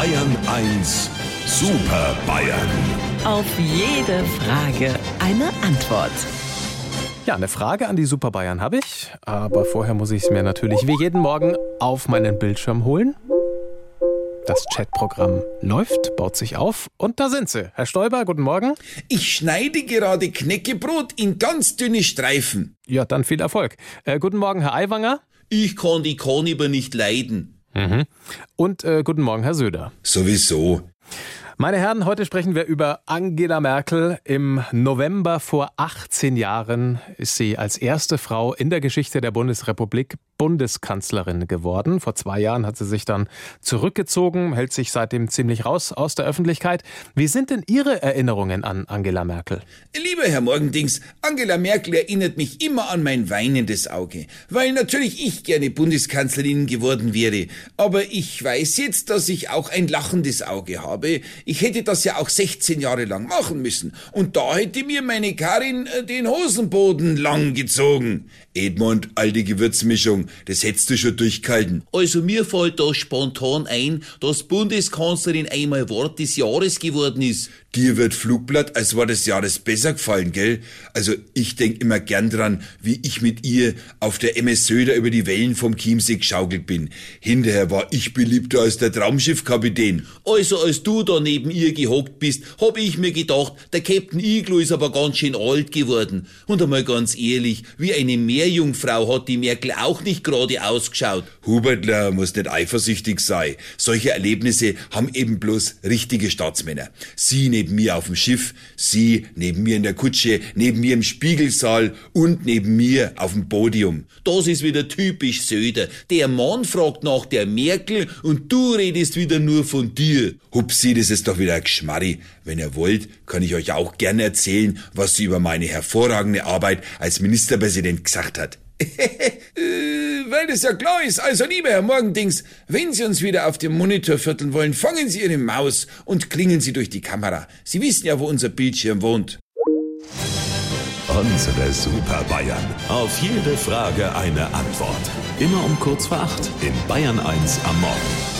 Bayern 1 Super Bayern. Auf jede Frage eine Antwort. Ja, eine Frage an die Super Bayern habe ich, aber vorher muss ich es mir natürlich wie jeden Morgen auf meinen Bildschirm holen. Das Chatprogramm läuft, baut sich auf und da sind sie. Herr Stoiber, guten Morgen. Ich schneide gerade Knäckebrot in ganz dünne Streifen. Ja, dann viel Erfolg. Äh, guten Morgen, Herr Aiwanger. Ich kann die Kaniber nicht leiden. Mhm. Und äh, guten Morgen, Herr Söder. Sowieso. Meine Herren, heute sprechen wir über Angela Merkel. Im November vor 18 Jahren ist sie als erste Frau in der Geschichte der Bundesrepublik Bundeskanzlerin geworden. Vor zwei Jahren hat sie sich dann zurückgezogen, hält sich seitdem ziemlich raus aus der Öffentlichkeit. Wie sind denn Ihre Erinnerungen an Angela Merkel? Lieber Herr Morgendings, Angela Merkel erinnert mich immer an mein weinendes Auge, weil natürlich ich gerne Bundeskanzlerin geworden wäre. Aber ich weiß jetzt, dass ich auch ein lachendes Auge habe. Ich hätte das ja auch 16 Jahre lang machen müssen. Und da hätte mir meine Karin äh, den Hosenboden lang gezogen. Edmund, alte Gewürzmischung, das hättest du schon durchgehalten. Also mir fällt da spontan ein, dass Bundeskanzlerin einmal Wort des Jahres geworden ist. Dir wird Flugblatt als Wort des Jahres besser gefallen, gell? Also ich denk immer gern dran, wie ich mit ihr auf der MS Söder über die Wellen vom Chiemsee geschaukelt bin. Hinterher war ich beliebter als der Traumschiffkapitän. Also als du da neben ihr gehockt bist, hab ich mir gedacht, der Captain Iglo ist aber ganz schön alt geworden. Und einmal ganz ehrlich, wie eine Meerjungfrau hat die Merkel auch nicht gerade ausgeschaut. Hubertler muss nicht eifersüchtig sein. Solche Erlebnisse haben eben bloß richtige Staatsmänner. Sie neben mir auf dem Schiff, sie neben mir in der Kutsche, neben mir im Spiegelsaal und neben mir auf dem Podium. Das ist wieder typisch Söder. Der Mann fragt nach der Merkel und du redest wieder nur von dir. Hupsi, das ist doch wieder ein Geschmarri. Wenn ihr wollt, kann ich euch auch gerne erzählen, was sie über meine hervorragende Arbeit als Ministerpräsident gesagt hat. Äh, weil das ja klar ist. Also, lieber Herr Morgendings, wenn Sie uns wieder auf dem Monitor vierteln wollen, fangen Sie Ihre Maus und klingeln Sie durch die Kamera. Sie wissen ja, wo unser Bildschirm wohnt. Unsere Super Bayern. Auf jede Frage eine Antwort. Immer um kurz vor acht in Bayern 1 am Morgen.